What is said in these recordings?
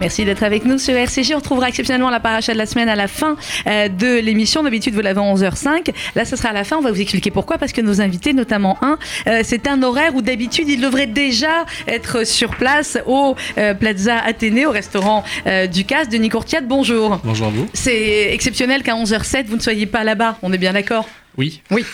Merci d'être avec nous sur RCG. On retrouvera exceptionnellement la paracha de la semaine à la fin euh, de l'émission. D'habitude, vous l'avez à 11h05. Là, ce sera à la fin. On va vous expliquer pourquoi. Parce que nos invités, notamment un, euh, c'est un horaire où d'habitude, ils devraient déjà être sur place au euh, Plaza Athénée, au restaurant du CAS. Denis Courtiade, bonjour. Bonjour à vous. C'est exceptionnel qu'à 11h07, vous ne soyez pas là-bas. On est bien d'accord? Oui. Oui.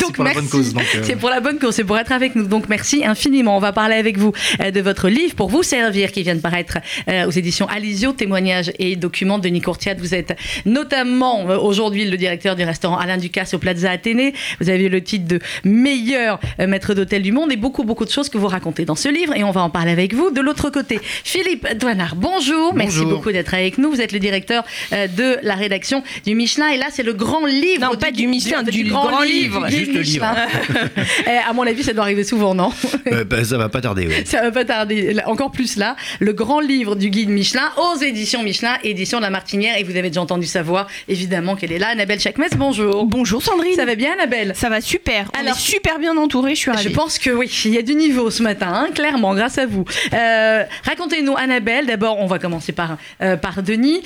donc pour La bonne cause, euh. C'est pour la bonne cause, c'est pour être avec nous. Donc merci infiniment. On va parler avec vous euh, de votre livre pour vous servir qui vient de paraître euh, aux éditions Alizio, témoignages et documents de Denis Courtiade. Vous êtes notamment aujourd'hui le directeur du restaurant Alain Ducasse au Plaza Athénée. Vous avez le titre de meilleur maître d'hôtel du monde et beaucoup beaucoup de choses que vous racontez dans ce livre et on va en parler avec vous. De l'autre côté, Philippe Douanard, bonjour. Merci beaucoup d'être avec nous. Vous êtes le directeur de la rédaction du Michelin et là c'est le grand livre. Non, pas du Michelin, du grand, livre. Juste le livre. Eh, à mon avis, ça doit arriver souvent, non euh, bah, Ça va pas tarder, oui. Ça va pas tarder. Encore plus là, le grand livre du guide Michelin aux éditions Michelin, édition de la Martinière. Et vous avez déjà entendu sa voix, évidemment, qu'elle est là. Annabelle Chakmes, bonjour. Bonjour Sandrine. Ça va bien, Annabelle? Ça va super. Alors, super bien entourée, je suis ravie. Je pense que oui, il y a du niveau ce matin, hein, clairement, grâce à vous. Euh, racontez-nous, Annabelle, d'abord, on va commencer par, euh, par Denis.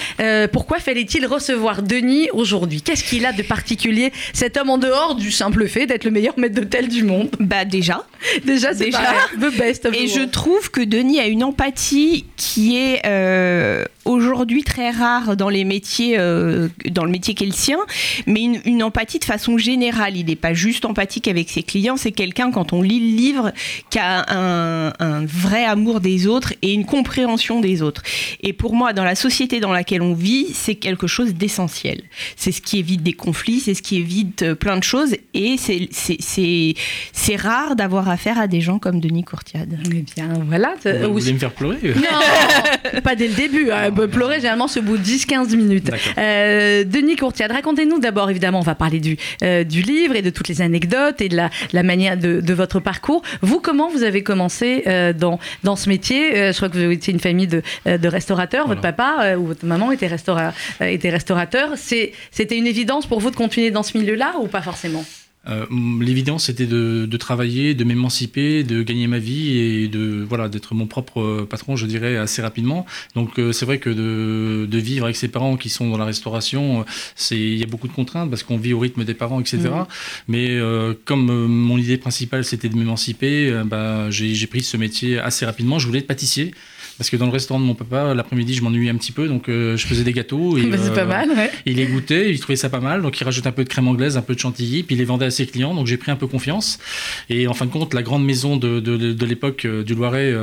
pourquoi fallait-il recevoir Denis aujourd'hui? Qu'est-ce qu'il a de particulier, cet homme en dehors du simple fait d'être le meilleur maître d'hôtel du monde Bah déjà. Déjà, c'est déjà. the best. Et je trouve que Denis a une empathie qui est euh, aujourd'hui très rare dans les métiers, euh, dans le métier qu'est le sien, mais une, empathie de façon générale. Il n'est pas juste empathique avec ses clients, c'est quelqu'un, quand on lit le livre, qui a un, un, vrai amour des autres et une compréhension des autres. Et pour moi, dans la société dans laquelle on vit, c'est quelque chose d'essentiel. C'est ce qui évite des conflits, c'est ce qui évite euh, plein de choses et c'est rare d'avoir affaire à des gens comme Denis Courtiade. Eh bien, voilà. Vous, voulez me faire pleurer Non, pas dès le début. Hein. Pleurer, généralement, ce bout de 10-15 minutes. Euh, Denis Courtiade, racontez-nous d'abord, évidemment, on va parler du, euh, du livre et de toutes les anecdotes et de la, la manière de, de, votre parcours. Vous, comment vous avez commencé euh, dans, dans ce métier? Je crois que vous étiez une famille de, de restaurateurs. Votre papa ou votre maman était, restaura, était restaurateur. C'était une évidence pour vous de continuer dans ce milieu-là ou pas forcément? Euh, l'évidence c'était de, travailler, de m'émanciper, de gagner ma vie et de voilà d'être mon propre patron, je dirais assez rapidement. Donc euh, c'est vrai que de, vivre avec ses parents qui sont dans la restauration, c'est il y a beaucoup de contraintes parce qu'on vit au rythme des parents, etc. Mmh. Mais euh, comme mon idée principale c'était de m'émanciper, bah, j'ai pris ce métier assez rapidement. Je voulais être pâtissier. Parce que dans le restaurant de mon papa, l'après-midi, je m'ennuyais un petit peu, donc euh, je faisais des gâteaux. Et, bah, c'est pas euh, mal, ouais. Il les goûtait, il trouvait ça pas mal, donc il rajoute un peu de crème anglaise, un peu de chantilly, puis il les vendait à ses clients, donc j'ai pris un peu confiance. Et en fin de compte, la grande maison de, de, de, l'époque euh, du Loiret,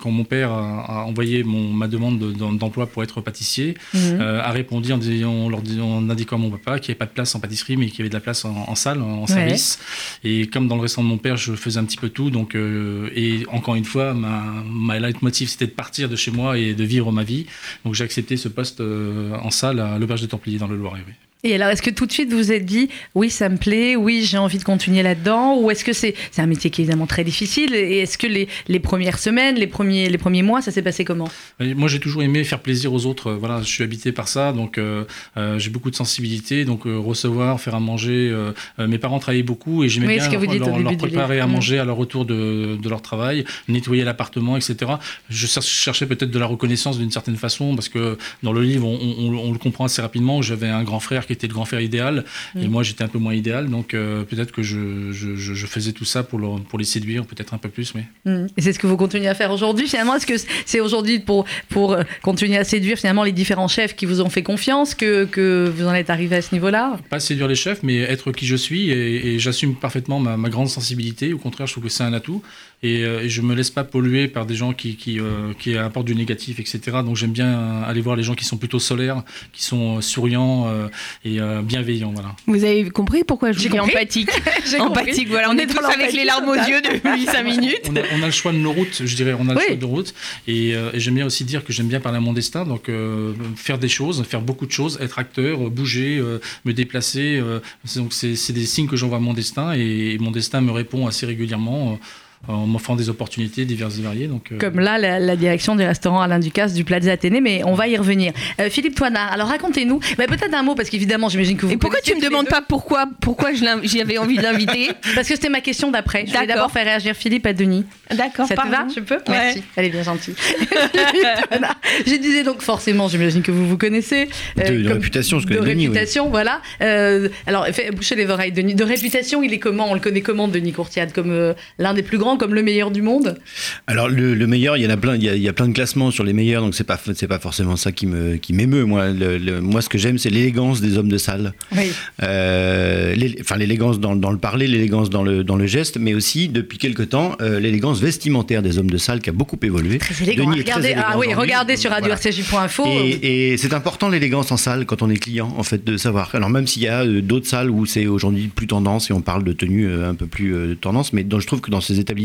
quand mon père a, envoyé mon, ma demande d'emploi pour être pâtissier, mhm. a répondu en, disant, leur, en indiquant à mon papa qu'il n'y avait pas de place en pâtisserie, mais qu'il y avait de la place en, salle, en, service. Et comme dans le restaurant de mon père, je faisais un petit peu tout, donc, et encore une fois, ma, ma leitmotiv, c'était de partir de chez moi et de vivre ma vie. Donc j'ai accepté ce poste euh, en salle à l'Auberge de Templiers dans le Loiret. Et alors, est-ce que tout de suite vous vous êtes dit, oui, ça me plaît, oui, j'ai envie de continuer là-dedans Ou est-ce que c'est c'est un métier qui est évidemment très difficile Et est-ce que les, les, premières semaines, les premiers, les premiers mois, ça s'est passé comment? Moi, j'ai toujours aimé faire plaisir aux autres. Voilà, je suis habité par ça, donc euh, euh, j'ai beaucoup de sensibilité. Donc, euh, recevoir, faire à manger. mes parents travaillaient beaucoup et j'aimais bien leur, leur préparer à mmh. manger à leur retour de, de leur travail, nettoyer l'appartement, etc. Je cherchais peut-être de la reconnaissance d'une certaine façon, parce que dans le livre, on, on, on le comprend assez rapidement. J'avais un grand frère qui était le grand frère idéal, et mm. moi j'étais un peu moins idéal, donc euh, peut-être que je, je, faisais tout ça pour, pour les séduire, peut-être un peu plus. Mais... Mm. Et c'est ce que vous continuez à faire aujourd'hui finalement? Est-ce que c'est aujourd'hui pour, pour euh, continuer à séduire finalement les différents chefs qui vous ont fait confiance que, que vous en êtes arrivé à ce niveau-là? Pas séduire les chefs, mais être qui je suis, et, j'assume parfaitement ma, ma, grande sensibilité. Au contraire, je trouve que c'est un atout, et, euh, et, je me laisse pas polluer par des gens qui, qui, qui apportent du négatif, etc. Donc j'aime bien aller voir les gens qui sont plutôt solaires, qui sont souriants et bienveillant. Voilà. Vous avez compris pourquoi je dis empathique Empathique, voilà. On, est tous avec les larmes aux yeux depuis 5 minutes. On a, le choix de nos routes, je dirais. On a le choix de nos routes. Euh, et, j'aime bien aussi dire que j'aime bien parler à mon destin. Donc, euh, faire des choses, faire beaucoup de choses, être acteur, bouger, euh, me déplacer. donc, c'est des signes que j'envoie à mon destin. Et, mon destin me répond assez régulièrement en m'offrant des opportunités diverses et variées. Donc, euh, Comme là, la, direction du restaurant Alain Ducasse du Plaza Athénée, mais on va y revenir. Euh, Philippe Toinard, alors racontez-nous, bah, peut-être un mot, parce qu'évidemment, j'imagine que vous. Et pourquoi tu me demandes pas pourquoi, pourquoi j'avais envie de l'inviter Parce que c'était ma question d'après. Je vais d'abord faire réagir Philippe à Denis. D'accord. Ça te va? Je peux? Merci. Elle est bien gentille. je disais donc forcément, j'imagine que vous vous connaissez. Euh, de, réputation, je connais De réputation, voilà. alors, bouchez les oreilles, Denis. De réputation, il est comment? On le connaît comment, Denis Courtiade Comme l'un des plus grands comme le meilleur du monde Alors le, meilleur, il y en a plein, il y a, plein de classements sur les meilleurs, donc c'est pas c'est pas forcément ça qui me qui m'émeut. Moi, le, moi ce que j'aime, c'est l'élégance des hommes de salle. Oui. Euh, enfin l'élégance dans, dans, le parler, l'élégance dans le dans le geste, mais aussi depuis quelque temps euh, l'élégance vestimentaire des hommes de salle qui a beaucoup évolué. Très élégant. Regardez, ah oui, regardez sur radio Et, et c'est important l'élégance en salle quand on est client, en fait, de savoir. Alors même s'il y a euh, d'autres salles où c'est aujourd'hui plus tendance et on parle de tenue un peu plus tendance, mais je trouve que dans ces établissements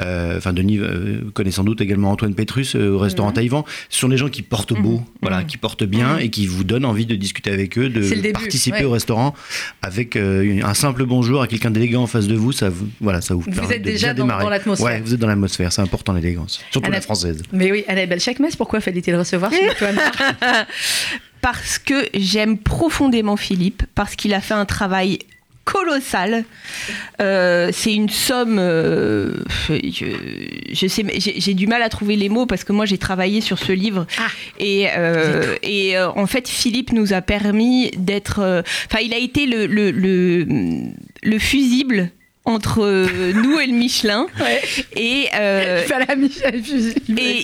euh, enfin, Denis euh, connaît sans doute également Antoine Petrus euh, au restaurant Taïwan. Ce sont des gens qui portent beau, mhm. voilà, mhm. qui portent bien mhm. et qui vous donnent envie de discuter avec eux, de participer au restaurant avec un simple bonjour à quelqu'un d'élégant en face de vous. Ça vous, voilà, ça vous, vous êtes déjà dans, l'atmosphère. Ouais, vous êtes dans l'atmosphère. C'est important l'élégance, surtout la française. Mais oui, Annabelle Chakmes, pourquoi fallait-il recevoir chez Parce que j'aime profondément Philippe, parce qu'il a fait un travail colossal. Euh, c'est une somme. Euh, je, sais, j'ai du mal à trouver les mots parce que moi j'ai travaillé sur ce livre ah. et, euh, et en fait Philippe nous a permis d'être. Enfin, il a été le, le, le, le fusible entre euh, nous et le Michelin. Et, euh, et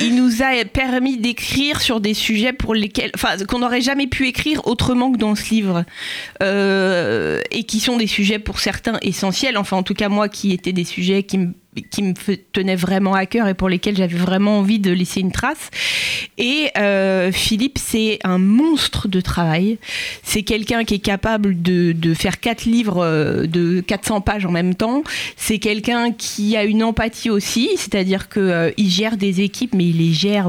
il, nous a permis d'écrire sur des sujets pour lesquels, enfin, qu'on n'aurait jamais pu écrire autrement que dans ce livre, euh, et qui sont des sujets pour certains essentiels. Enfin, en tout cas moi, qui étaient des sujets qui me qui me tenaient vraiment à cœur et pour lesquels j'avais vraiment envie de laisser une trace. Et euh, Philippe, c'est un monstre de travail. C'est quelqu'un qui est capable de, de, faire quatre livres euh, de 400 pages en même temps. C'est quelqu'un qui a une empathie aussi, c'est-à-dire qu'il euh, gère des équipes, mais il les gère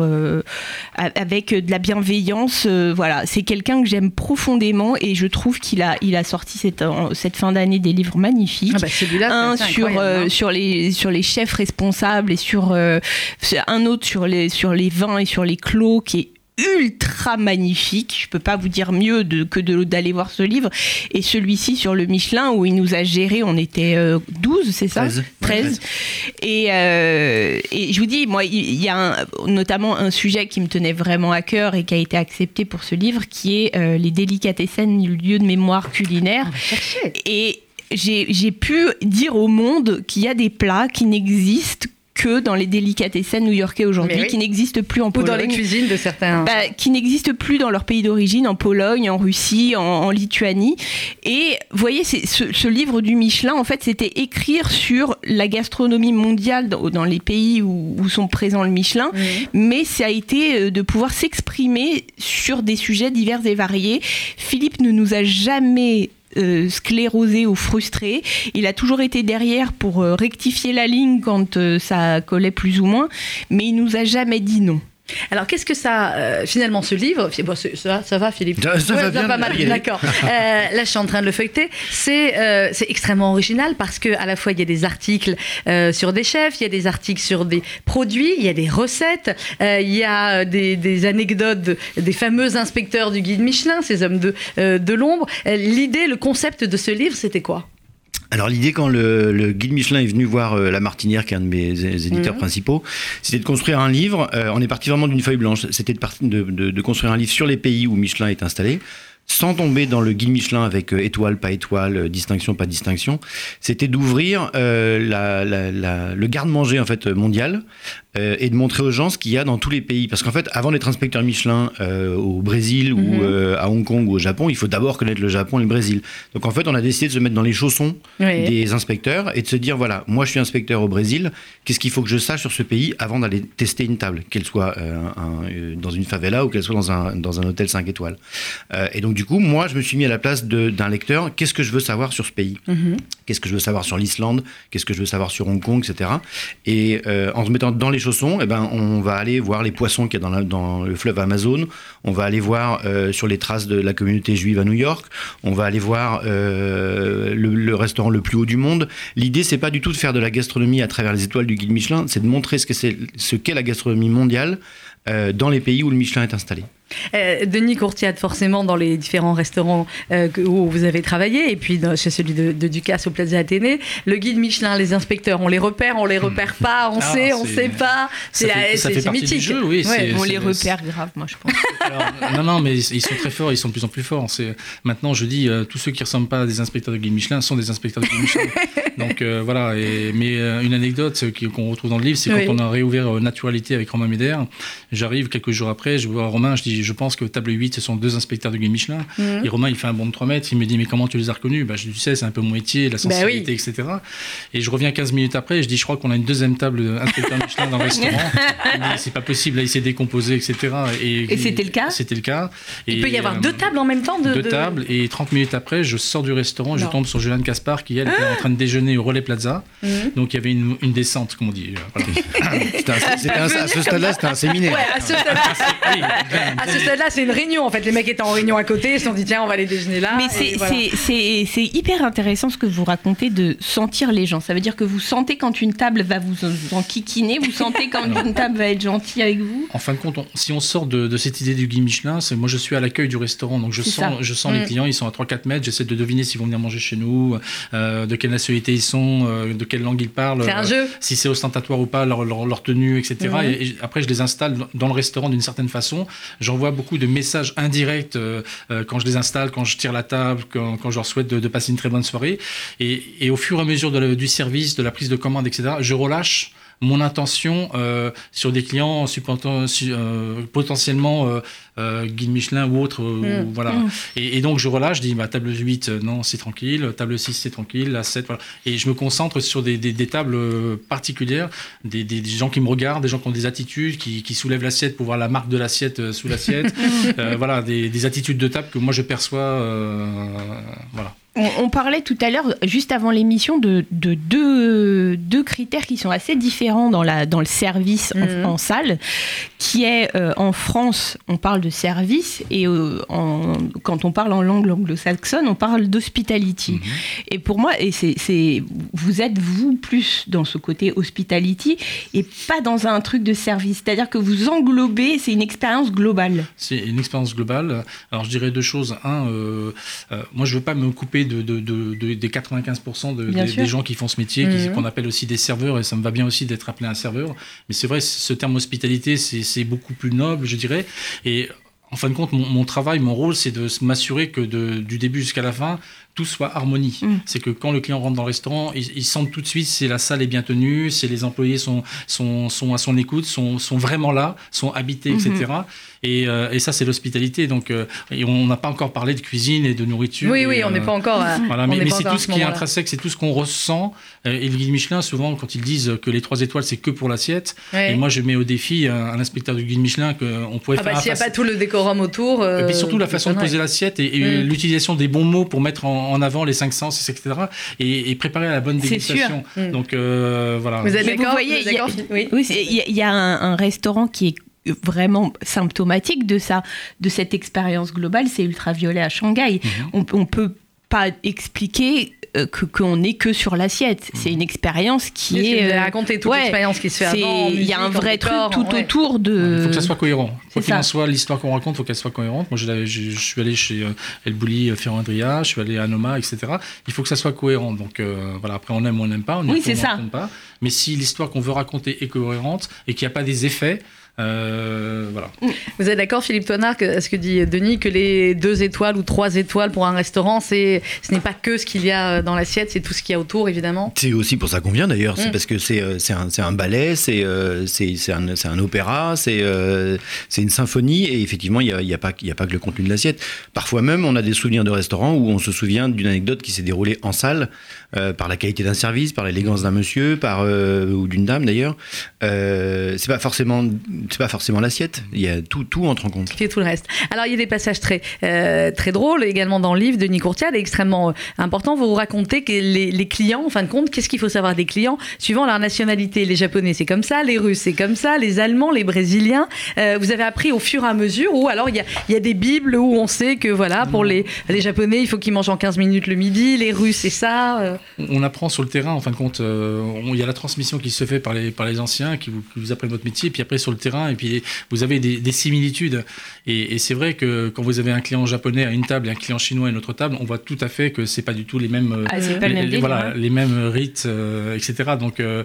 avec de la bienveillance. voilà, c'est quelqu'un que j'aime profondément et je trouve qu'il a, il a sorti cette, cette fin d'année des livres magnifiques. Ah bah un sur, hein. sur, les, sur les chefs responsables et sur euh, un autre sur les, sur les vins et sur les clos qui est ultra magnifique. Je peux pas vous dire mieux de, que d'aller voir ce livre. Et celui-ci sur le Michelin où il nous a géré, on était 12, euh, c'est ça? 13. Et, euh, et, je vous dis, moi, il y a notamment un sujet qui me tenait vraiment à cœur et qui a été accepté pour ce livre, qui est les délicatessen, lieu de mémoire culinaire. et j'ai pu dire au monde qu'il y a des plats qui n'existent que dans les délicatessen new-yorkais aujourd'hui, qui n'existent plus en Pologne. Ou dans les cuisines de certains. Bah, qui n'existent plus dans leur pays d'origine, en Pologne, en Russie, en, Lituanie. Et vous voyez, ce, ce, livre du Michelin, en fait, c'était écrire sur la gastronomie mondiale dans, les pays où, sont présents le Michelin, mais ça a été euh, de pouvoir s'exprimer sur des sujets divers et variés. Philippe ne nous a jamais euh, sclérosé ou frustré. Il a toujours été derrière pour euh, rectifier la ligne quand euh, ça collait plus ou moins, mais il nous a jamais dit non. Alors, qu'est-ce que ça, euh, finalement, ce livre, ça, ça, va, Philippe Ça, va bien. mal, d'accord. Euh, là, je suis en train de le feuilleter. C'est euh, extrêmement original parce que à la fois, il y a des articles sur des chefs, il y a des articles sur des produits, il y a des recettes, il y a des, anecdotes des fameux inspecteurs du guide Michelin, ces hommes de, de l'ombre. L'idée, le concept de ce livre, c'était quoi? Alors l'idée quand le, guide Michelin est venu voir euh, La Martinière, qui est un de mes éditeurs mhm. principaux, c'était de construire un livre. Euh, on est parti vraiment d'une feuille blanche. C'était de, de, de, construire un livre sur les pays où Michelin est installé sans tomber dans le guide Michelin avec euh, étoile, pas étoile, euh, distinction, pas distinction, c'était d'ouvrir euh, le garde-manger en fait mondial et de montrer aux gens ce qu'il y a dans tous les pays. Parce qu'en fait, avant d'être inspecteur Michelin au Brésil ou mhm. à Hong Kong ou au Japon, il faut d'abord connaître le Japon et le Brésil. Donc en fait, on a décidé de se mettre dans les chaussons des inspecteurs et de se dire voilà, moi je suis inspecteur au Brésil, qu'est-ce qu'il faut que je sache sur ce pays avant d'aller tester une table, qu'elle soit dans une favela ou qu'elle soit dans un, dans un hôtel 5 étoiles. et donc du coup, moi, je me suis mis à la place d'un lecteur. Qu'est-ce que je veux savoir sur ce pays? Mhm. Qu'est-ce que je veux savoir sur l'Islande? Qu'est-ce que je veux savoir sur Hong Kong, etc. Et euh, en se mettant dans les chaussons, eh ben, on va aller voir les poissons qu'il y a dans, le fleuve Amazon. On va aller voir euh, sur les traces de la communauté juive à New York. On va aller voir euh, le, restaurant le plus haut du monde. L'idée, c'est pas du tout de faire de la gastronomie à travers les étoiles du guide Michelin, c'est de montrer ce qu'est la gastronomie mondiale euh, dans les pays où le Michelin est installé. Euh, Denis Courtiade, forcément, dans les différents restaurants euh, où vous avez travaillé, et puis dans- chez celui de, de Ducasse au Plaza Athénée, le guide Michelin, les inspecteurs, on les repère, on les repère pas, on Ah, sait, on sait pas. C'est mythique. jeu, oui, c'est- On les repère grave, moi je pense. Alors, non, non, mais ils sont très forts, ils sont de plus en plus forts. C'est maintenant, je dis, euh, tous ceux qui ressemblent pas à des inspecteurs de guide Michelin sont des inspecteurs de guide Michelin. Donc euh, voilà. Et, mais euh, une anecdote qu'on retrouve dans le livre, c'est Oui. quand on a réouvert euh, Naturalité avec Romain Méder. J'arrive quelques jours après, je vois Romain, je dis, je pense que table 8, ce sont deux inspecteurs de guide Michelin. Mhm. Et Romain, il fait un bond de 3 mètres. Il me dit, mais comment tu les as reconnus? Bah, Je dis, tu sais, c'est un peu mon métier, la sensibilité, etc. Et je reviens 15 minutes après, et je dis, je crois qu'on a une deuxième table inspecteur Michelin dans le restaurant. C'est pas possible, là, il s'est décomposé, etc. Et c'était le cas? C'était le cas. Il peut y avoir euh, deux tables en même temps de, deux de- tables et 30 minutes après, je sors du restaurant, je Non. tombe sur Juliane Caspar qui elle était en train de déjeuner au Relais Plaza. Mhm. Donc il y avait une, une descente, comme on dit. voilà. C'était un- c'était un- à ce stade-là, c'était un séminaire. Ouais, à ce stade-là, Oui, bien. À ce stade-là, c'est une réunion en fait. Les mecs étaient en réunion à côté, ils se sont dit tiens, on va aller déjeuner là. Mais c'est voilà. c'est- c'est- c'est hyper intéressant ce que vous racontez de sentir les gens. Ça veut dire que vous sentez quand une table va vous enquiquiner, vous sentez quand une table va être gentille avec vous. En fin de compte, on- si on sort de, de cette idée du guide Michelin, c'est moi je suis à l'accueil du restaurant, donc je C'est sens, ça. je sens Mm. les clients, ils sont à 3-4 mètres, j'essaie de deviner s'ils vont venir manger chez nous, euh, de quelle nationalité ils sont, euh, de quelle langue ils parlent. C'est un euh, jeu. si c'est ostentatoire ou pas, leur, leur, leur tenue, etc. Et, et après, je les installe dans le restaurant d'une certaine façon. J'envoie beaucoup de messages indirects euh, euh, quand je les installe, quand je tire la table, quand, quand je leur souhaite de, passer une très bonne soirée. Et, au fur et à mesure du service, de la prise de commande, etc., je relâche mon intention euh, sur des clients euh, potentiellement euh, euh, guide Michelin ou autre. euh, Mm. ou voilà. Mm. Et, et donc je relâche, je dis bah, table 8, euh, non, c'est tranquille, table 6, c'est tranquille, la 7, voilà. Et je me concentre sur des, des- des tables particulières, des, des- gens qui me regardent, des gens qui ont des attitudes, qui, qui soulèvent l'assiette pour voir la marque de l'assiette sous l'assiette. Euh, voilà, des, des attitudes de table que moi je perçois. euh, voilà. On, on parlait tout à l'heure, juste avant l'émission, de, de deux, deux critères qui sont assez différents dans, la, dans le service en- Mhm. en, salle, qui est euh, en France, on parle de service, et euh, en- quand on parle en langue anglo-saxonne, on parle d'hospitality. Mhm. Et pour moi, et c'est, vous êtes vous plus dans ce côté hospitality et pas dans un truc de service. C'est-à-dire que vous englobez, c'est une expérience globale. C'est une expérience globale. Alors je dirais deux choses. Un, euh, euh, moi je veux pas me couper de, de- de- de- des 95% de- Bien des, gens qui font ce métier, Mhm. qu'on appelle aussi des serveurs, et ça me va bien aussi d'être appelé un serveur. Mais c'est vrai, ce terme hospitalité, c'est c'est beaucoup plus noble, je dirais. Et en fin de compte, mon, mon travail, mon rôle, c'est de m'assurer que de- du début jusqu'à la fin, tout soit harmonie. Mm. C'est que quand le client rentre dans le restaurant, il, il sent tout de suite si la salle est bien tenue, si les employés sont, sont, sont à son écoute, sont, sont vraiment là, sont habités, etc. Et, euh, et ça, c'est l'hospitalité. Donc, euh, et on n'a pas encore parlé de cuisine et de nourriture. Oui, et, oui, on n'est euh, pas encore. à- Voilà, mais, c'est tout ce ce qui est intrinsèque, c'est tout ce qu'on ressent. Et le guide Michelin, souvent, quand ils disent que les trois étoiles, c'est que pour l'assiette, Ouais. et moi, je mets au défi un, un inspecteur du guide Michelin qu'on pourrait Ah faire bah s'il n'y a pas tout le décorum autour. et puis surtout la façon de poser l'assiette et, et Mm. l'utilisation des bons mots pour mettre en, en avant les cinq sens, etc. Et, et préparer à la bonne dégustation. sûr. Mm. Donc euh, voilà. Vous êtes d'accord voyez, il y a- Oui. Oui, y, a- il y a un, un restaurant qui est vraiment symptomatique de ça, de cette expérience globale, c'est Ultraviolet à Shanghai. Mhm. On, on peut pas expliquer euh, que qu'on n'est que sur l'assiette. C'est une expérience qui est euh, raconté toute ouais, l'expérience qui se fait avant. Il y a un vrai truc tout ouais. autour de. Il faut que ça soit cohérent. Quoi qu'il en soit, l'histoire qu'on raconte, il faut qu'elle soit cohérente. Moi, je, l'avais- je- je suis allé chez euh, El Bouli, euh, Ferrand Adria, je suis allé à Noma, etc. Il faut que ça soit cohérent. Donc euh, voilà, après, on aime ou on n'aime pas. On Oui, c'est on ça. pas. Mais si l'histoire qu'on veut raconter est cohérente et qu'il n'y a pas des effets, euh, voilà. Vous êtes d'accord, Philippe Toinard, que ce que dit Denis, que les deux étoiles ou trois étoiles pour un restaurant, c'est ce n'est pas que ce qu'il y a euh, dans l'assiette, c'est tout ce qu'il y a autour, évidemment. C'est aussi pour ça qu'on vient d'ailleurs, c'est Mm. parce que c'est euh, c'est un, c'est un ballet, c'est c'est c'est un, c'est un opéra, c'est c'est une symphonie, et effectivement, il n'y a, il y a, pas- il y a pas que le contenu de l'assiette. Parfois même, on a des souvenirs de restaurants où on se souvient d'une anecdote qui s'est déroulée en salle, euh, par la qualité d'un service, par l'élégance d'un monsieur, par, euh, ou d'une dame d'ailleurs. Euh, c'est pas forcément c'est pas forcément l'assiette. Il y a tout, tout entre en compte. Fait tout le reste. Alors il y a des passages très, euh, très drôles également dans le livre de Denis Courtiade, extrêmement euh, important. Vous vous racontez que les, les clients, en fin de compte, qu'est-ce qu'il faut savoir des clients suivant leur nationalité? Les Japonais, c'est comme ça, les Russes, c'est comme ça, les Allemands, les Brésiliens. Euh, vous avez appris au fur et à mesure, ou alors il y a, il y a des bibles où on sait que voilà, pour les, les Japonais, il faut qu'ils mangent en 15 minutes le midi, les Russes, c'est ça. euh. On apprend sur le terrain, en fin de compte. euh, Il y a la transmission qui se fait par les, par les anciens qui vous, qui vous apprennent votre métier, puis après sur le terrain, et puis vous avez des, des similitudes. Et, et c'est vrai que quand vous avez un client japonais à une table et un client chinois à une autre table, on voit tout à fait que c'est pas du tout les mêmes. euh, Ah, le même les- voilà, hein. les mêmes rites, euh, etc. Donc euh,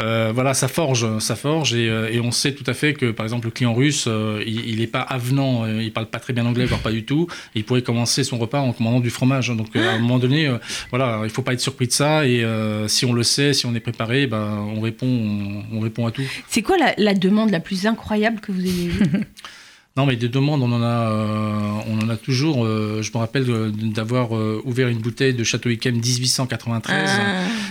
euh, voilà, ça forge, ça forge, et, euh, et on sait tout à fait que par exemple le client russe, euh, il n'est pas avenant, euh, il parle pas très bien anglais, voire pas du tout. Et il pourrait commencer son repas en commandant du fromage. Donc euh, à un moment donné, euh, voilà, il faut pas être surpris de ça. Et euh, si on le sait, si on est préparé, ben, on répond, on, on répond à tout. C'est quoi la, la demande la plus incroyable que vous ayez eue? Non, mais des demandes, on en a, euh, on en a toujours. euh, je me rappelle euh, d'avoir euh, ouvert une bouteille de Château Yquem 1893.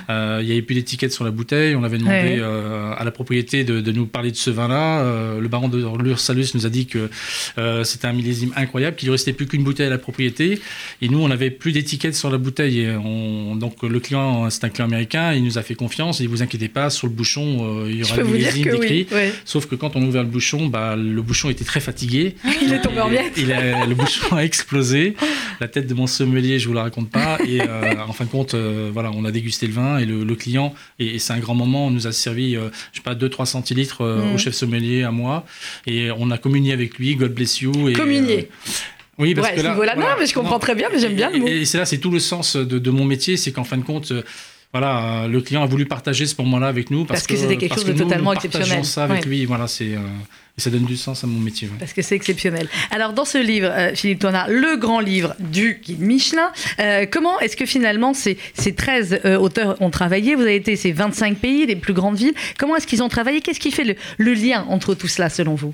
Ah. Il n'y avait plus d'étiquette sur la bouteille. On avait demandé Ouais, à la propriété de, de nous parler de ce vin-là. Le baron de Lursalus nous a dit que c'était un millésime incroyable, qu'il ne restait plus qu'une bouteille à la propriété. Et nous, on n'avait plus d'étiquette sur la bouteille. Et on- donc le client, c'est un client américain, il nous a fait confiance. Et vous inquiétez pas, sur le bouchon, il y aura dire millésime décrit. oui. ouais. Sauf que quand on a ouvert le bouchon, bah, le bouchon était très fatigué. Il est tombé en miettes. il a- le bouchon a explosé. La tête de mon sommelier, je vous la raconte pas. Et euh, en fin de compte, euh, voilà, on a dégusté le vin et le, le client, et, et c'est un grand moment, on nous a servi, euh, je sais pas, 2-3 centilitres euh, Mm. au chef sommelier, à moi. Et on a communié avec lui, God bless you. Et, Communier. oui, parce Ouais, que là, voilà. non, mais je comprends très bien, mais j'aime bien le mot. Et, c'est là, c'est tout le sens de, de mon métier, c'est qu'en fin de compte, voilà, le client a voulu partager ce moment-là avec nous parce, Parce que c'était quelque chose de que nous, totalement nous partageons exceptionnel. ça avec Ouais. lui, voilà, c'est euh, et ça donne du sens à mon métier. ouais. Parce que c'est exceptionnel. Alors, dans ce livre, euh, Philippe Toinard, le grand livre du guide Michelin, euh, comment est-ce que finalement ces, ces 13 euh, auteurs ont travaillé? Vous avez été ces 25 pays, les plus grandes villes. Comment est-ce qu'ils ont travaillé? Qu'est-ce qui fait le, le lien entre tout cela, selon vous?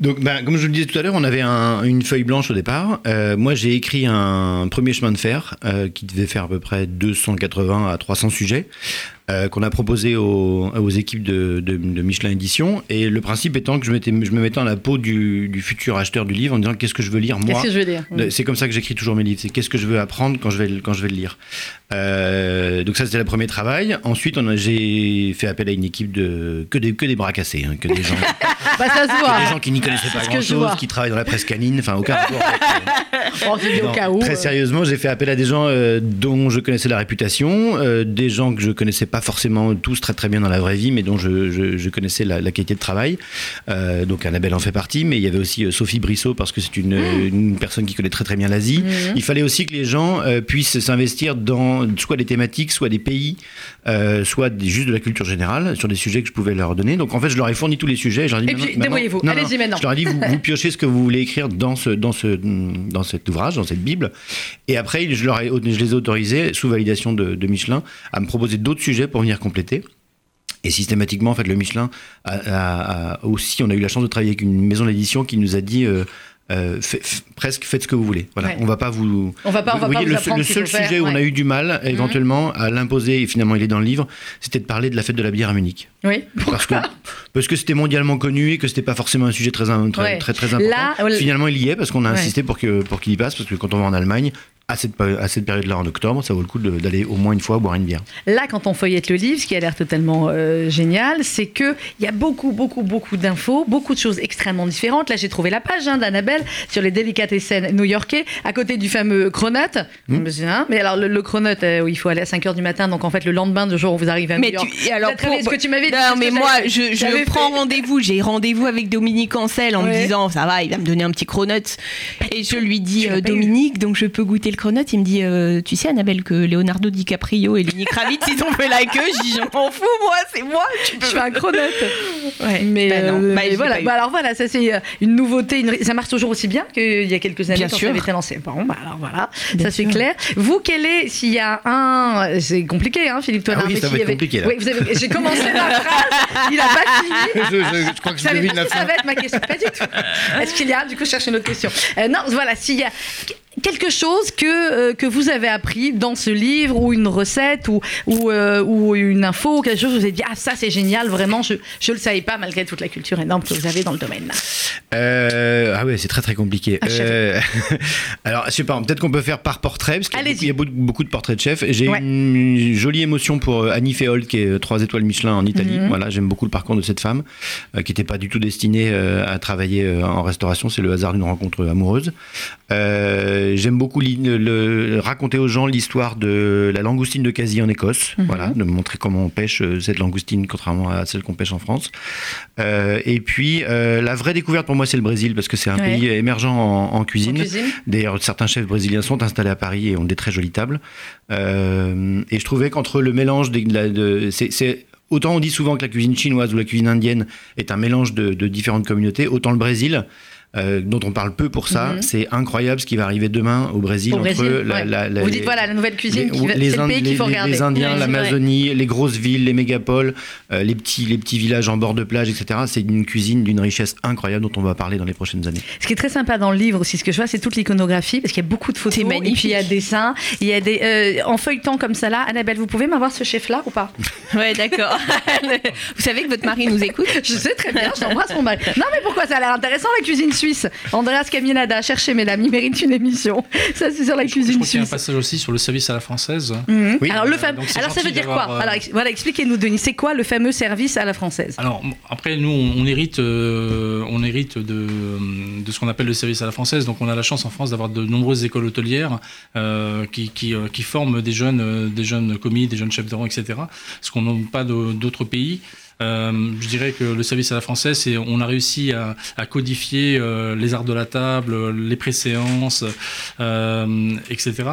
Donc, ben, comme je le disais tout à l'heure, on avait un- une feuille blanche au départ. Euh, moi, j'ai écrit un premier chemin de fer euh, qui devait faire à peu près 280 à 300 sujets. Euh, qu'on a proposé aux, aux équipes de, de- de Michelin Édition. Et le principe étant que je, je me mettais dans la peau du, du futur acheteur du livre en disant qu'est-ce que je veux lire moi. Qu'est-ce que je veux Euh, C'est comme ça que j'écris toujours mes livres. C'est qu'est-ce que je veux apprendre quand je vais, le- quand je vais le lire. Euh, donc ça, c'était le premier travail. Ensuite, j'ai fait appel à une équipe de que des, que des bras cassés, hein, que des gens, Bah, ça se voit. des gens qui n'y connaissaient pas grand-chose, qui travaillent dans la presse canine, enfin aucun rapport. avec, euh, non, où. Très euh, sérieusement, j'ai fait appel à des gens euh, dont je connaissais la réputation, euh, des gens que je connaissais pas forcément tous très très bien dans la vraie vie, mais dont je, je- je connaissais la, la qualité de travail. Donc Annabelle en fait partie, mais il y avait aussi Sophie Brissot parce que c'est une, une personne qui connaît très très bien l'Asie. Mhm. Il fallait aussi que les gens puissent s'investir dans soit des thématiques, soit des pays, soit des- juste de la culture générale sur des sujets que je pouvais leur donner. Donc en fait, je leur ai fourni tous les sujets. Et, je leur ai dit, Et puis, débrouillez-vous. Allez-y maintenant. Je leur ai dit, vous, vous piochez ce que vous voulez écrire dans, ce, dans, ce, dans cet ouvrage, dans cette Bible. Et après, je, leur ai, je les ai autorisés, sous validation de, de Michelin, à me proposer d'autres sujets pour venir compléter. Et systématiquement, en fait, le Michelin a, a- a aussi, on a eu la chance de travailler avec une maison d'édition qui nous a dit euh, euh, fait- presque faites ce que vous voulez. Voilà, Ouais. on va pas vous. On va pas, on va vous pas voyez, vous le, seul faire, sujet où on a. Mhm. eu du mal éventuellement à l'imposer, et finalement il est dans le livre, c'était de parler de la fête de la bière à Munich. Oui. Parce que parce que c'était mondialement connu et que c'était pas forcément un sujet très très Ouais. très, très, important. Là, on- Finalement, il y est parce qu'on a insisté pour que pour qu'il y passe parce que quand on va en Allemagne à cette pé- à cette période-là en octobre, ça vaut le coup d'aller au moins une fois boire une bière. Là, quand on feuillette le livre, ce qui a l'air totalement euh, génial, c'est que il y a beaucoup, beaucoup, beaucoup d'infos, beaucoup de choses extrêmement différentes. Là, j'ai trouvé la page hein, d'Annabelle sur les délicatessen new-yorkais, à côté du fameux cronut. Hmm. Hein, Mais alors, le, le cronut, euh, où il faut aller à 5 h du matin, donc en fait, le lendemain du jour où vous arrivez à Mais New York. tu, et alors pour- ce que tu m'avais dit. Non, mais moi, je, prends rendez-vous. J'ai rendez-vous avec Dominique Ancel en Ouais. me disant ça va, il va me donner un petit cronut. Et je lui dis euh. Dominique, donc je peux goûter le cronut. Il me dit euh, tu sais Annabelle que Leonardo DiCaprio et Lenny Kravitz ils ont fait la queue. Je dis je m'en fous moi, c'est moi. Tu Je fais un. Ouais. Mais, Bah non, euh, bah, mais je voilà. Bah alors voilà, ça c'est euh, une nouveauté. une- Ça marche toujours aussi bien qu'il y a quelques années Bien quand sûr. ça avait été lancé. Bon, bah alors voilà, Bien ça c'est clair. Vous, quel est, s'il y a un, c'est compliqué, hein, Philippe Toinard. Ah oui, mais ça va être avait- compliqué, là. Oui, vous avez- j'ai commencé ma phrase, il a pas fini. je, je- je crois que Vous savez pas si ça va être ma question, pas du tout. Est-ce qu'il y a, du coup, je cherche une autre question. Euh, non, voilà, s'il y a. quelque chose que, que vous avez appris dans ce livre ou une recette ou, ou, ou une info, quelque chose vous avez dit ah ça c'est génial, vraiment je ne le savais pas malgré toute la culture énorme que vous avez dans le domaine. ah ouais, c'est très très compliqué. Ah, alors je sais pas, peut-être qu'on peut faire par portrait parce qu'il y, a beaucoup, de portraits de chefs. J'ai une jolie émotion pour Annie Féol qui est 3 étoiles Michelin en Italie. Mhm. Voilà, j'aime beaucoup le parcours de cette femme qui n'était pas du tout destinée à travailler en restauration. C'est le hasard d'une rencontre amoureuse. Euh, j'aime beaucoup le, raconter aux gens l'histoire de la langoustine de Casie en Écosse, mhm. voilà, de montrer comment on pêche euh, cette langoustine contrairement à celle qu'on pêche en France. Euh, et puis la vraie découverte pour moi c'est le Brésil parce que c'est un pays émergent en, cuisine. D'ailleurs certains chefs brésiliens sont installés à Paris et ont des très jolies tables. et je trouvais qu'entre le mélange de, de c'est Autant on dit souvent que la cuisine chinoise ou la cuisine indienne est un mélange de, de différentes communautés, autant le Brésil, euh, dont on parle peu pour ça. Mhm. C'est incroyable ce qui va arriver demain au Brésil. entre la, Vous dites voilà, la nouvelle cuisine, les, les, le pays qu'il faut regarder. les Indiens, l'Amazonie, les grosses villes, les mégapoles, euh, les, petits, les petits villages en bord de plage, etc. C'est une cuisine d'une richesse incroyable dont on va parler dans les prochaines années. Ce qui est très sympa dans le livre aussi, ce que je vois, c'est toute l'iconographie, parce qu'il y a beaucoup de photos, et puis il y a des dessins, il y a des, euh, en feuilletant comme ça là. Annabelle, vous pouvez m'avoir ce chef-là ou pas? Ouais, d'accord. vous savez que votre mari nous écoute? Je sais très bien, j'embrasse mon mari. Non, mais pourquoi ça a l'air intéressant la cuisine? Suisse Andreas Caminada, cherchez mesdames, il mérite une émission. Ça, c'est sur la cuisine je crois suisse. Il y a un passage aussi sur le service à la française. Mhm. Oui. Alors, le fameux. Alors ça veut dire quoi euh, Alors, voilà, expliquez-nous, Denis, c'est quoi le fameux service à la française? Alors, après, nous, on, hérite, euh, on hérite de, de ce qu'on appelle le service à la française. Donc, on a la chance en France d'avoir de nombreuses écoles hôtelières euh, qui, qui, qui, forment des jeunes, des jeunes commis, des jeunes chefs de rang, etc. Ce qu'on n'a pas d'autres pays. Euh, je dirais que le service à la française, c'est on a réussi à, à codifier euh, les arts de la table, les préséances, euh, etc.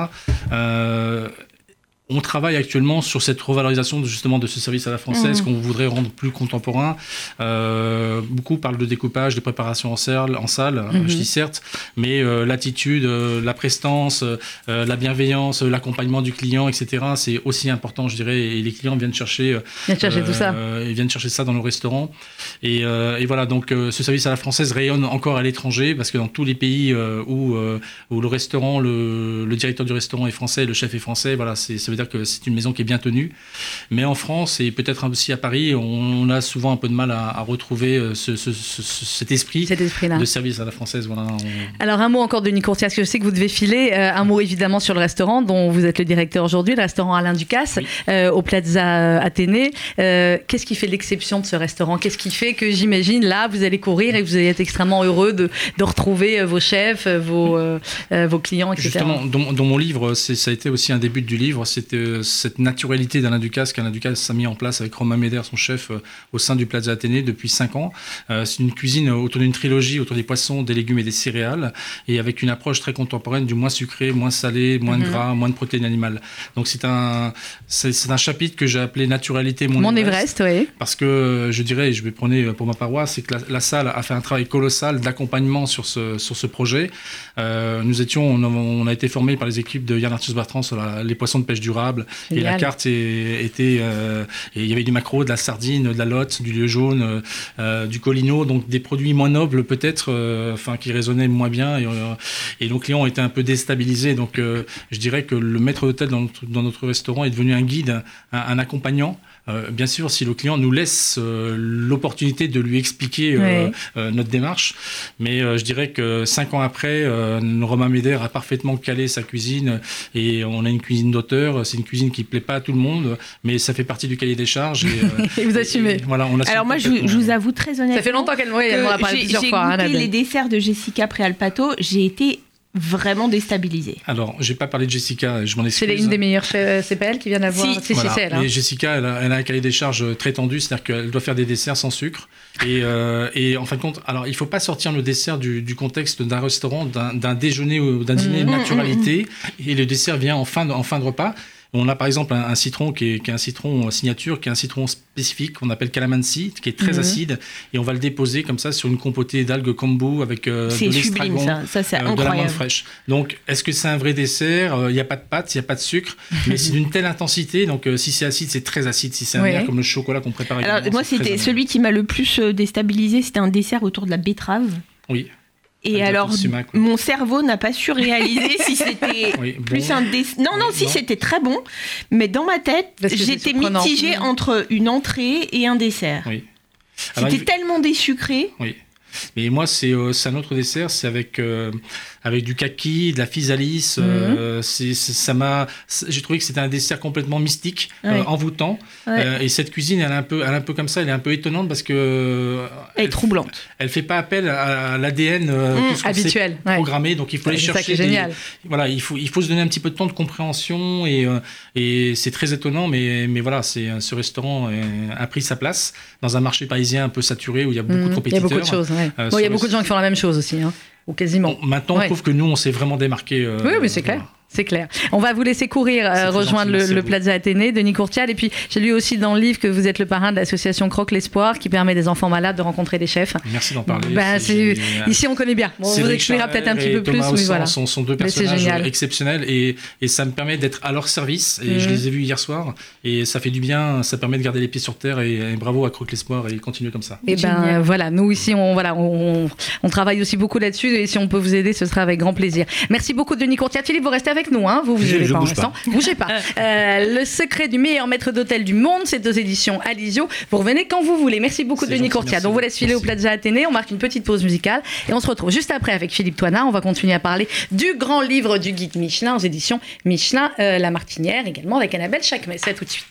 On travaille actuellement sur cette revalorisation justement de ce service à la française mmh. qu'on voudrait rendre plus contemporain. Euh, beaucoup parlent de découpage, de préparation en salle, en salle mmh. je dis certes, mais euh, l'attitude, euh, la prestance, euh, la bienveillance, l'accompagnement du client, etc. C'est aussi important, je dirais, et les clients viennent chercher, viennent chercher tout ça. Ils viennent chercher ça dans nos restaurants. Et, et voilà, donc ce service à la française rayonne encore à l'étranger parce que dans tous les pays où, où le restaurant, le, le, directeur du restaurant est français, le chef est français, voilà, c'est dire que c'est une maison qui est bien tenue. Mais en France et peut-être aussi à Paris, on, a souvent un peu de mal à, retrouver euh, cet esprit de service à la française. Voilà, Alors un mot encore de Nicourtias, parce que je sais que vous devez filer. Euh, un mot évidemment sur le restaurant dont vous êtes le directeur aujourd'hui, le restaurant Alain Ducasse, euh, au Plaza Athénée. Qu'est-ce qui fait l'exception de ce restaurant? Qu'est-ce qui fait que j'imagine là, vous allez courir et que vous allez être extrêmement heureux de, de retrouver vos chefs, vos, vos clients, etc. Justement, dans, dans mon livre, ça a été aussi un début du livre, c'était cette naturalité d'Alain Ducasse qu'Alain Ducasse a mis en place avec Romain Méder, son chef, euh, au sein du Plaza Athénée depuis 5 ans. Euh, c'est une cuisine autour d'une trilogie, autour des poissons, des légumes et des céréales, et avec une approche très contemporaine du moins sucré, moins salé, moins de mhm. gras, moins de protéines animales. Donc c'est un, c'est, un chapitre que j'ai appelé Naturalité Mon, Mon Everest. oui. Parce que je dirais, je vais prendre pour ma paroisse, c'est que la, salle a fait un travail colossal d'accompagnement sur ce, sur ce projet. Euh, nous étions, on a, été formés par les équipes de Yann Arthus Bertrand sur les poissons de pêche durable et la carte était, euh, et il y avait du maquereau, de la sardine, de la lotte, du lieu jaune, euh, du colino, donc des produits moins nobles peut-être, euh, enfin qui résonnaient moins bien. Et, et, nos clients ont été un peu déstabilisés. Donc je dirais que le maître d'hôtel dans notre restaurant est devenu un guide, un accompagnant. Euh, bien sûr, si le client nous laisse euh, l'opportunité de lui expliquer euh, notre démarche, mais je dirais que cinq ans après, Romain Médère a parfaitement calé sa cuisine et on a une cuisine d'auteur. C'est une cuisine qui plaît pas à tout le monde, mais ça fait partie du cahier des charges. Et, vous assumez. voilà, on Alors moi, je, vous avoue très honnêtement. Ça fait longtemps qu'elle m'en a parlé plusieurs fois. J'ai goûté les desserts de Jessica Préalpato. J'ai été vraiment déstabilisée. Alors, j'ai pas parlé de Jessica, je m'en excuse. C'est une des meilleures CPL qui vient d'avoir. Si, c'est elle. Hein. Jessica, elle a, elle a, un cahier des charges très tendu, c'est-à-dire qu'elle doit faire des desserts sans sucre. Et, euh, et, en fin de compte, alors il faut pas sortir le dessert du, du contexte d'un restaurant, d'un déjeuner ou d'un dîner de mmh, mmh, naturalité. Mmh, et le dessert vient en fin de, en fin de repas. On a par exemple un, citron qui est, un citron signature, qui est un citron spécifique qu'on appelle calamansi, qui est très mhm. acide, et on va le déposer comme ça sur une compotée d'algues kombu avec euh, de l'estragon, ça, ça euh, de la menthe fraîche. Donc, est-ce que c'est un vrai dessert? Il euh, n'y a pas de pâte, il n'y a pas de sucre, mais c'est d'une telle intensité. Donc, si c'est acide, c'est très acide. Si c'est un ouais. comme le chocolat qu'on prépare. Alors, moi, c'était celui qui m'a le plus déstabilisé, c'était un dessert autour de la betterave. Oui. Et alors, mon cerveau n'a pas su réaliser si c'était plus un dessin. Non, non, si c'était très bon, mais dans ma tête, j'étais mitigée entre une entrée et un dessert. Oui. C'était tellement désucré. Oui. Mais moi, c'est euh, un autre dessert, c'est avec euh, avec du kaki, de la physalis. Euh, mhm. ça m'a, j'ai trouvé que c'était un dessert complètement mystique, envoûtant. Et cette cuisine, elle est un peu, elle est un peu comme ça, elle est un peu étonnante parce que elle est troublante. Elle fait pas appel à, l'ADN mmh, habituel, programmé, donc il faut aller chercher. génial. voilà, il faut, il faut se donner un petit peu de temps de compréhension et et c'est très étonnant, mais mais voilà, c'est ce restaurant a pris sa place dans un marché parisien un peu saturé où il y a beaucoup de compétiteurs. Mmh, il y a beaucoup de choses. Il y a beaucoup de gens qui font la même chose aussi. Hein ou quasiment. maintenant, je trouve que nous, on s'est vraiment démarqué. Euh, oui, mais c'est clair. C'est clair. On va vous laisser courir, euh, rejoindre le, Plaza Athénée, Denis Courtial. Et puis, j'ai lu aussi dans le livre que vous êtes le parrain de l'association Croque l'Espoir, qui permet des enfants malades de rencontrer des chefs. Merci d'en parler. Bah, ici, on connaît bien. on vous expliquera peut-être un petit peu plus. Mais voilà. sont, sont, deux personnages exceptionnels et, et, ça me permet d'être à leur service. Et je mhm. les ai vus hier soir. Et ça fait du bien. Ça permet de garder les pieds sur terre. Et, bravo à Croque l'Espoir et continuer comme ça. Et ben voilà, nous ici, on, voilà, on, on travaille aussi beaucoup là-dessus. Et si on peut vous aider, ce sera avec grand plaisir. Merci beaucoup, Denis Courtial. Philippe, vous restez avec nous. Hein. Vous, vous je, pas bouge pas. Bougez pas. Euh, le secret du meilleur maître d'hôtel du monde, c'est aux éditions Alizio. Vous revenez quand vous voulez. Merci beaucoup, Denis Courtia. Donc, on vous laisse filer au Plaza Athénée. On marque une petite pause musicale et on se retrouve juste après avec Philippe Toinard. On va continuer à parler du grand livre du guide Michelin aux éditions Michelin, euh, La Martinière, également avec Annabelle Chacmet. C'est tout de suite.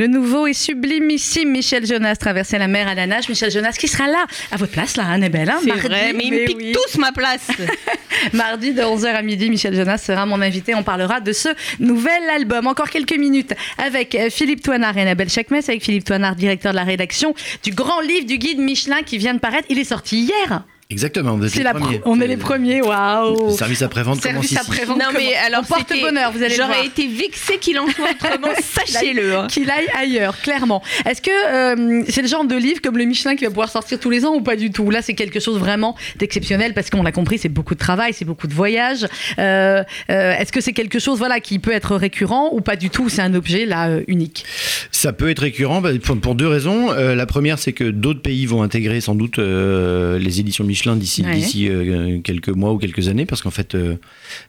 Le nouveau et sublimissime Michel Jonas traverser la mer à la nage. Michel Jonas qui sera là, à votre place, là, Annabelle. Hein, C'est vrai, mais ils me piquent tous ma place. mardi de 11h à midi, Michel Jonas sera mon invité. On parlera de ce nouvel album. Encore quelques minutes avec euh, Philippe Toinard et Annabelle Chakmes, avec Philippe Toinard, directeur de la rédaction du grand livre du guide Michelin qui vient de paraître. Il est sorti hier. Exactement, vous êtes les premiers. pr- on est les premiers, waouh. Service après-vente Service après-vente. Non mais alors On porte c'était- bonheur, vous allez le voir. J'aurais été vexée qu'il en soit autrement, sachez-le. hein. Qu'il aille ailleurs, clairement. Est-ce que euh, c'est le genre de livre comme le Michelin qui va pouvoir sortir tous les ans ou pas du tout? Là, c'est quelque chose vraiment d'exceptionnel parce qu'on l'a compris, c'est beaucoup de travail, c'est beaucoup de voyages. Euh, euh, Est-ce que c'est quelque chose voilà, qui peut être récurrent ou pas du tout? C'est un objet là euh, unique. Ça peut être récurrent bah, pour, pour deux raisons. Euh, la première, c'est que d'autres pays vont intégrer sans doute euh, les éditions Michelin d'ici Ouais. d'ici euh, quelques mois ou quelques années, parce qu'en fait, euh,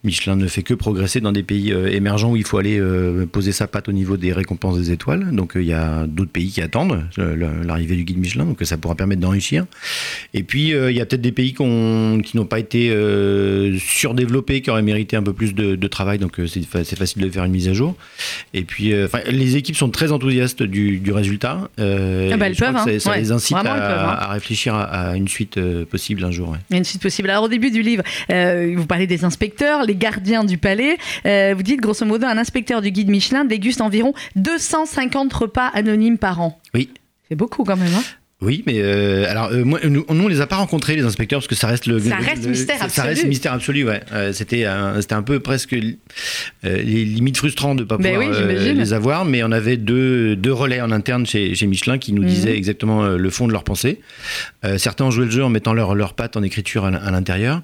Michelin ne fait que progresser dans des pays euh, émergents où il faut aller poser sa patte au niveau des récompenses des étoiles. Donc il y a d'autres pays qui attendent l'arrivée du guide Michelin, donc ça pourra permettre d'enrichir. Et puis il y a peut-être des pays qui n'ont pas été surdéveloppés, qui auraient mérité un peu plus de, de travail, donc c'est fa- c'est facile de faire une mise à jour. Et puis, les équipes sont très enthousiastes du, du résultat. Ah bah, elles peuvent, hein. Ça, ça Ouais. les incite Vraiment, à, elles peuvent, hein. à réfléchir à, à une suite euh, possible un jour. ouais. Il y a une suite possible. Alors au début du livre, euh, vous parlez des inspecteurs, les gardiens du palais. Euh, vous dites grosso modo, un inspecteur du guide Michelin déguste environ 250 repas anonymes par an. Oui. C'est beaucoup quand même. Hein Oui, mais euh, alors euh, moi, nous, on les a pas rencontrés les inspecteurs parce que ça reste le Ça le- reste le- mystère ça- Ça absolu. reste mystère absolu, ouais. Euh, c'était un, c'était un peu presque les limites frustrant de pas Ben pouvoir oui, les avoir, mais on avait deux, deux relais en interne chez, chez Michelin qui nous Mhm. disaient exactement le fond de leur pensée. Certains ont joué le jeu en mettant leur leur patte en écriture à l'intérieur.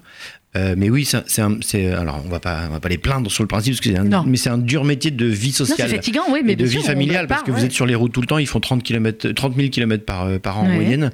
Euh, mais oui, c'est, un- c'est, un- c'est- alors on va pas, on va pas les plaindre sur le principe, parce que c'est un, Non. mais c'est un dur métier de vie non, c'est sociale. fatigant, oui, mais et de vie sûr, familiale, parce que vous êtes sur les routes tout le temps, ils font 30, km, 30 000 km par, euh, par an Ouais. en moyenne.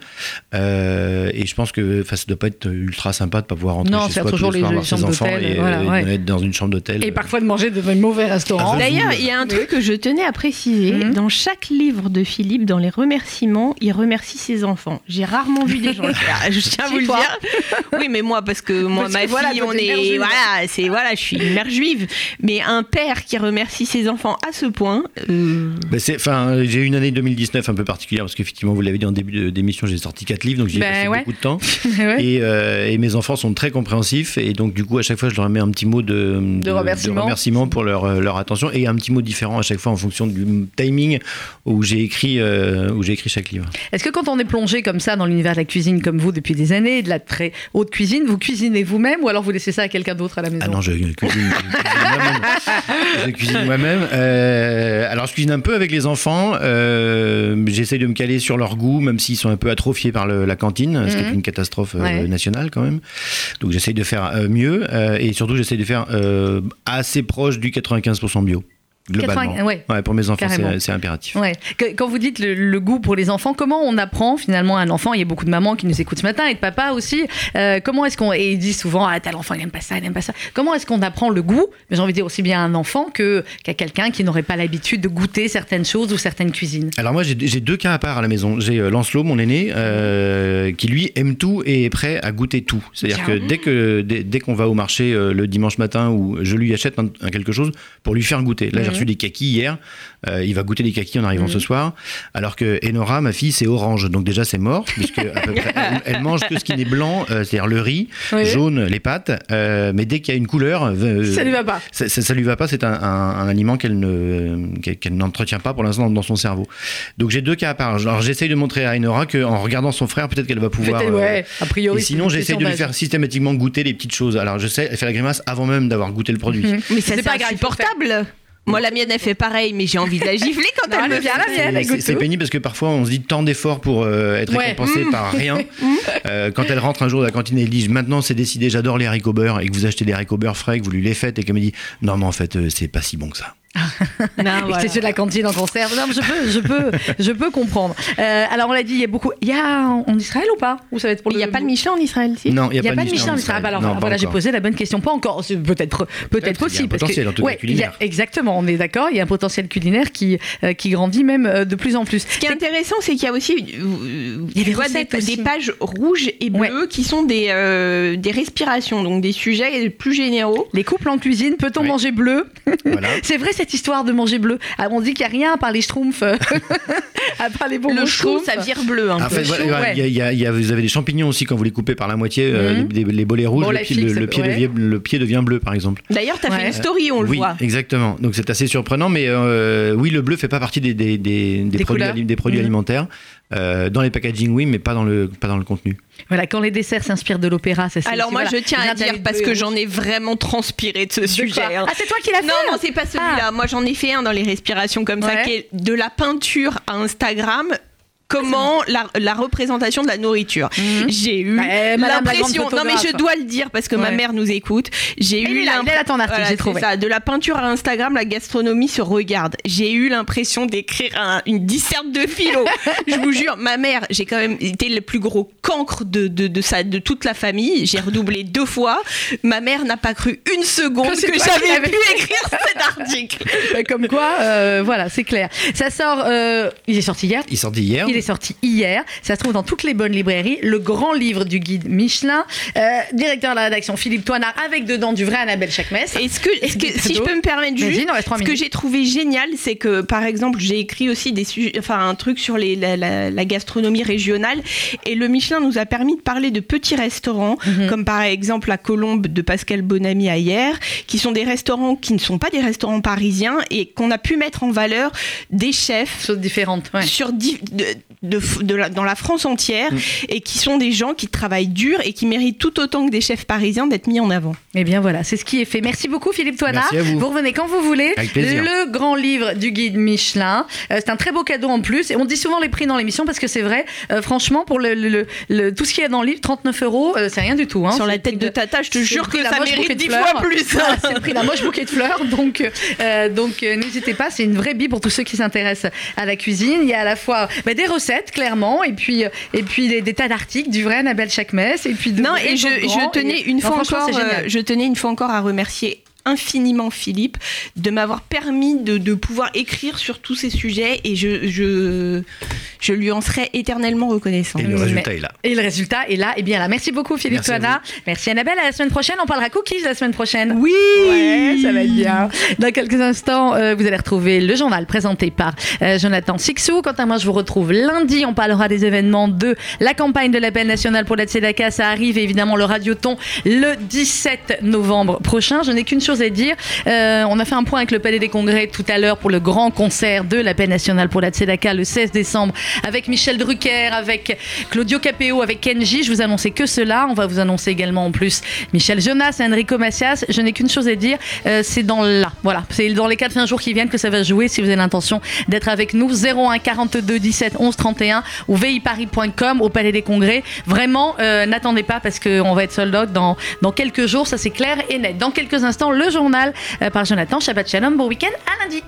Euh, et je pense que enfin, ça doit pas être ultra sympa de pas pouvoir rentrer Non, chez faire soi toujours tous les soirs les voir ses enfants et voilà, euh, ouais. être dans une chambre d'hôtel. Et parfois de manger dans un mauvais restaurant. Ah, D'ailleurs, il y a un truc que je tenais à préciser. Mhm. Dans chaque livre de Philippe, dans les remerciements, il remercie ses enfants. J'ai rarement vu des gens le faire. Je tiens à vous le dire. Oui, mais moi, parce que moi, ma voilà, fille, on est, voilà, c'est voilà, je suis une mère juive. Mais un père qui remercie ses enfants à ce point, euh, Ben, Enfin, j'ai eu une année 2019 un peu particulière parce qu'effectivement, vous l'avez dit en début d'émission, j'ai sorti quatre livres, donc j'y ai Ben passé ouais. beaucoup de temps. Ouais. Et, euh, et mes enfants sont très compréhensifs et donc du coup à chaque fois je leur mets un petit mot de, de, remerciement. remerciement pour leur, euh, leur attention et un petit mot différent à chaque fois en fonction du timing où j'ai écrit euh, où j'ai écrit chaque livre. Est-ce que quand on est plongé comme ça dans l'univers de la cuisine comme vous depuis des années, de la très haute cuisine, vous cuisinez vous-même ou alors vous laissez ça à quelqu'un d'autre à la maison Ah non, je cuisine, je cuisine moi-même. Je cuisine moi-même. Euh, alors, je cuisine un peu avec les enfants. Euh, J'essaie de me caler sur leur goût, même s'ils sont un peu atrophiés par le- la cantine, ce qui est Mhm. une catastrophe euh, Ouais. nationale quand même. Donc, j'essaie de faire euh, mieux et surtout, j'essaie de faire assez proche du 95% bio. Globalement. 80 ouais. Ouais, pour mes enfants, c'est impératif. Ouais. Quand vous dites le, le goût pour les enfants, comment on apprend finalement à un enfant? Il y a beaucoup de mamans qui nous écoutent ce matin et de papa aussi. Euh, comment est-ce qu'on et ils disent souvent ah tel enfant il aime pas ça, il aime pas ça. Comment est-ce qu'on apprend le goût? Mais j'ai envie de dire aussi bien à un enfant que qu'à quelqu'un qui n'aurait pas l'habitude de goûter certaines choses ou certaines cuisines. Alors moi j'ai deux cas à part à la maison. J'ai euh, Lancelot, mon aîné, euh, qui lui aime tout et est prêt à goûter tout. C'est-à-dire que dès que dès, dès qu'on va au marché le dimanche matin où je lui achète un, quelque chose pour lui faire goûter. Là. Reçu des kakis hier. Euh, il va goûter des kakis en arrivant ce soir. Alors que Enora, ma fille, c'est orange. Donc déjà c'est mort puisque à peu près, elle, elle mange que ce qui n'est blanc, euh, c'est-à-dire le riz, Oui. jaune les pâtes. Euh, mais dès qu'il y a une couleur, euh, Ça lui va pas. ça, ça, ça lui va pas, c'est un, un- un aliment qu'elle ne qu'elle qu'elle n'entretient pas pour l'instant dans son cerveau. Donc j'ai deux cas à part. Alors j'essaye de montrer à Enora qu'en regardant son frère, peut-être qu'elle va pouvoir. Euh, ouais, a priori. et sinon, question de lui faire systématiquement goûter les petites choses. Alors je sais, elle fait la grimace avant même d'avoir goûté le produit. Mhm. mais ça C'est c'est pas insupportable. Moi, la mienne, elle fait pareil, mais j'ai envie de la gifler quand Non, elle me vient la ça. mienne, C'est- pénible parce que parfois on se dit tant d'efforts pour euh, être Ouais. récompensé par rien. Euh, quand elle rentre un jour de la cantine et elle dit maintenant c'est décidé, j'adore les haricots beurre et que vous achetez des haricots beurre frais, que vous lui les faites et qu'elle me dit non mais en fait euh, c'est pas si bon que ça. Voilà. c'est sur la cantine en conserve. Non, mais je peux, je peux, je peux comprendre. Euh, alors on l'a dit, il y a beaucoup. Il y a en Israël ou pas? Ou ça va être pour Il n'y a pas de Michelin en Israël, si? Non, Il n'y a, pas de Michelin en Israël. Bah alors, Non, voilà, j'ai posé la bonne question. Pas encore. C'est peut-être, peut-être parce qu'il y a un parce potentiel, que- en tout cas, ouais, il y a- culinaire. exactement. On est d'accord. Il y a un potentiel culinaire qui, euh, qui grandit même euh, de plus en plus. Ce qui est intéressant, c'est qu'il y a aussi, euh, Il y a tu des vois, recettes des, aussi. des pages rouges et bleues qui sont des, euh, des respirations, donc des sujets plus généraux. Les couples en cuisine, peut-on Oui. manger bleu? Voilà. C'est vrai cette histoire de manger bleu. Ah, on dit qu'il n'y a rien à part les schtroumpfs, euh, à part les bonbons Le chou, ça vire bleu un En peu. fait, chaud, voilà, ouais. il y a- il y a- il y a- vous avez des champignons aussi quand vous les coupez par la moitié, euh, Mhm. les, les bolets rouges, Bon, le, pied, fixe, le- le pied ouais. devient, le pied devient bleu par exemple. D'ailleurs, tu as Ouais. fait une story, on le oui, voit. exactement. Donc c'est assez surprenant, mais euh, oui, le bleu fait pas partie des, des, des, des Des produits, couleurs. ali- des produits Mhm. alimentaires. Euh, dans les packaging, oui, mais pas dans le, pas dans le contenu. Voilà, quand les desserts s'inspirent de l'opéra, ça c'est. Alors moi, voilà, je tiens à dire parce que j'en ai vraiment transpiré de ce sujet. hein. Ah, c'est toi qui l'as fait Non, non, c'est pas celui-là. Moi, j'en ai fait un dans les respirations comme ça, qui est de la peinture à Instagram. Comment la, la représentation de la nourriture. J'ai eu Bah, la l'impression. Non, mais je dois le dire parce que ma mère nous écoute. J'ai eu est là, il est là, ton article, j'ai c'est trouvé. ça, de la peinture à Instagram, la gastronomie se regarde. J'ai eu l'impression d'écrire un- une disserte de philo. je vous jure, ma mère, j'ai quand même été le plus gros cancre de, de, de, sa- de toute la famille. J'ai redoublé deux fois. Ma mère n'a pas cru une seconde Que j'avais pu écrire cet article. Bah, Comme quoi, euh, voilà, c'est clair. Ça sort. euh, il est sorti hier? Il est sorti hier. Il est sorti hier. Ça se trouve dans toutes les bonnes librairies. Le grand livre du guide Michelin. Euh, directeur de la rédaction Philippe Toinard, avec dedans du vrai Annabelle Chakmes. Et ce que, si je peux me permettre juste, il ce que j'ai trouvé génial, c'est que par exemple, j'ai écrit aussi des sujets, enfin un truc sur les, la, la- la gastronomie régionale, et le Michelin nous a permis de parler de petits restaurants, Mhm. comme par exemple la Colombe de Pascal Bonamy à hier, qui sont des restaurants qui ne sont pas des restaurants parisiens et qu'on a pu mettre en valeur des chefs Choses différentes. Ouais. sur di- de, de- de la- dans la France entière Mm. et qui sont des gens qui travaillent dur et qui méritent tout autant que des chefs parisiens d'être mis en avant. Eh bien voilà, c'est ce qui est fait. Merci beaucoup Philippe Toinard. Merci à vous. revenez quand vous voulez. Avec plaisir. Le grand livre du guide Michelin. Euh, c'est un très beau cadeau en plus. Et on dit souvent les prix dans l'émission parce que c'est vrai. euh, franchement, pour le, le- le- tout ce qu'il y a dans le livre, 39 euros, euh, c'est rien du tout. hein. Sur la tête de Tata, je te jure que ça mérite de dix fleurs. fois plus. Voilà, c'est le prix d'un moche bouquet de fleurs. Donc, euh, donc euh, n'hésitez pas, c'est une vraie bille pour tous ceux qui s'intéressent à la cuisine. Il y a à la fois bah, des recettes, clairement, et puis, euh, et puis des, des tas d'articles, du vrai Annabelle Chakmes, et puis de Non, et je, tenais Et- une fois encore, euh, je tenais une fois encore à remercier infiniment Philippe de m'avoir permis de, de pouvoir écrire sur tous ces sujets et je, je, je lui en serai éternellement reconnaissant. Et le Mais- résultat est là. Et le résultat est là. Et bien là, merci beaucoup Philippe Merci. Merci Annabelle. À la semaine prochaine. On parlera cookies la semaine prochaine. Oui Ouais, ça va être bien. Dans quelques instants, euh, vous allez retrouver le journal présenté par euh, Jonathan Sixou. Quant à moi, je vous retrouve lundi. On parlera des événements de la campagne de l'appel national pour la Tzedaka. Ça arrive et évidemment le Radioton le 17 novembre prochain. Je n'ai qu'une chose à dire. Euh, on a fait un point avec le Palais des Congrès tout à l'heure pour le grand concert de l'appel national pour la Tzedaka le 16 décembre avec Michel Drucker, avec Claudio Capéo, avec Kenji. Je vous annonçais que cela. On va vous annoncer également en plus Michel Jonas et Enrico Macias. Je n'ai qu'une chose à dire, euh, c'est dans là. Voilà, c'est dans les 4-5 jours qui viennent que ça va jouer si vous avez l'intention d'être avec nous. 01 42 17 11 31 ou viparis.com au Palais des Congrès. Vraiment, euh, n'attendez pas parce qu'on va être sold out dans, dans quelques jours. Ça, c'est clair et net. Dans quelques instants, le journal euh, par Jonathan. Shabbat Shalom. Bon week-end. À lundi.